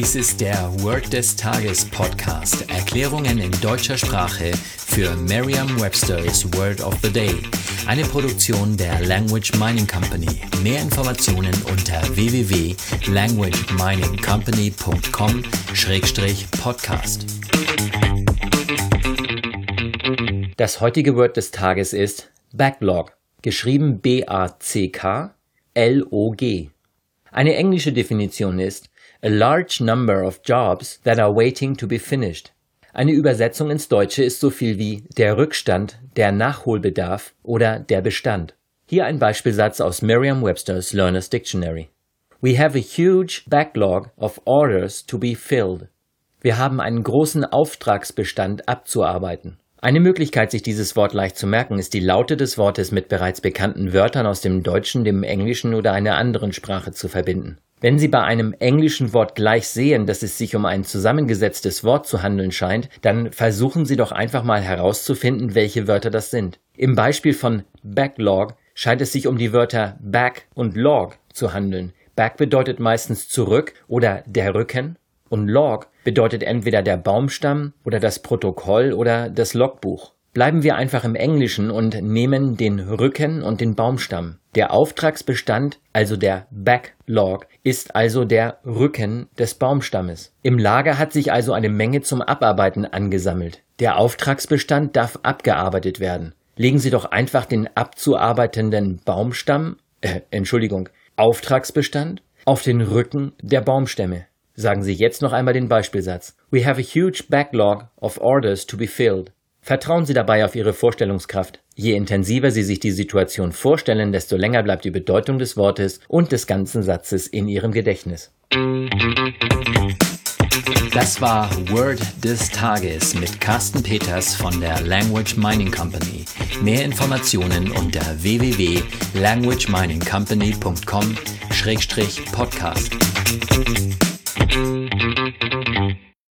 Dies ist der Word des Tages Podcast. Erklärungen in deutscher Sprache für Merriam-Webster's Word of the Day. Eine Produktion der Language Mining Company. Mehr Informationen unter www.languageminingcompany.com-podcast. Das heutige Word des Tages ist Backlog, geschrieben B-A-C-K-L-O-G. Eine englische Definition ist a large number of jobs that are waiting to be finished. Eine Übersetzung ins Deutsche ist so viel wie der Rückstand, der Nachholbedarf oder der Bestand. Hier ein Beispielsatz aus Merriam-Webster's Learner's Dictionary. We have a huge backlog of orders to be filled. Wir haben einen großen Auftragsbestand abzuarbeiten. Eine Möglichkeit, sich dieses Wort leicht zu merken, ist die Laute des Wortes mit bereits bekannten Wörtern aus dem Deutschen, dem Englischen oder einer anderen Sprache zu verbinden. Wenn Sie bei einem englischen Wort gleich sehen, dass es sich um ein zusammengesetztes Wort zu handeln scheint, dann versuchen Sie doch einfach mal herauszufinden, welche Wörter das sind. Im Beispiel von Backlog scheint es sich um die Wörter Back und Log zu handeln. Back bedeutet meistens zurück oder der Rücken und Log bedeutet entweder der Baumstamm oder das Protokoll oder das Logbuch. Bleiben wir einfach im Englischen und nehmen den Rücken und den Baumstamm. Der Auftragsbestand, also der Backlog, ist also der Rücken des Baumstammes. Im Lager hat sich also eine Menge zum Abarbeiten angesammelt. Der Auftragsbestand darf abgearbeitet werden. Legen Sie doch einfach den abzuarbeitenden Baumstamm, äh, Entschuldigung, Auftragsbestand auf den Rücken der Baumstämme. Sagen Sie jetzt noch einmal den Beispielsatz. We have a huge backlog of orders to be filled. Vertrauen Sie dabei auf Ihre Vorstellungskraft. Je intensiver Sie sich die Situation vorstellen, desto länger bleibt die Bedeutung des Wortes und des ganzen Satzes in Ihrem Gedächtnis. Das war Word des Tages mit Carsten Peters von der Language Mining Company. Mehr Informationen unter www.languageminingcompany.com-podcast. Thank you.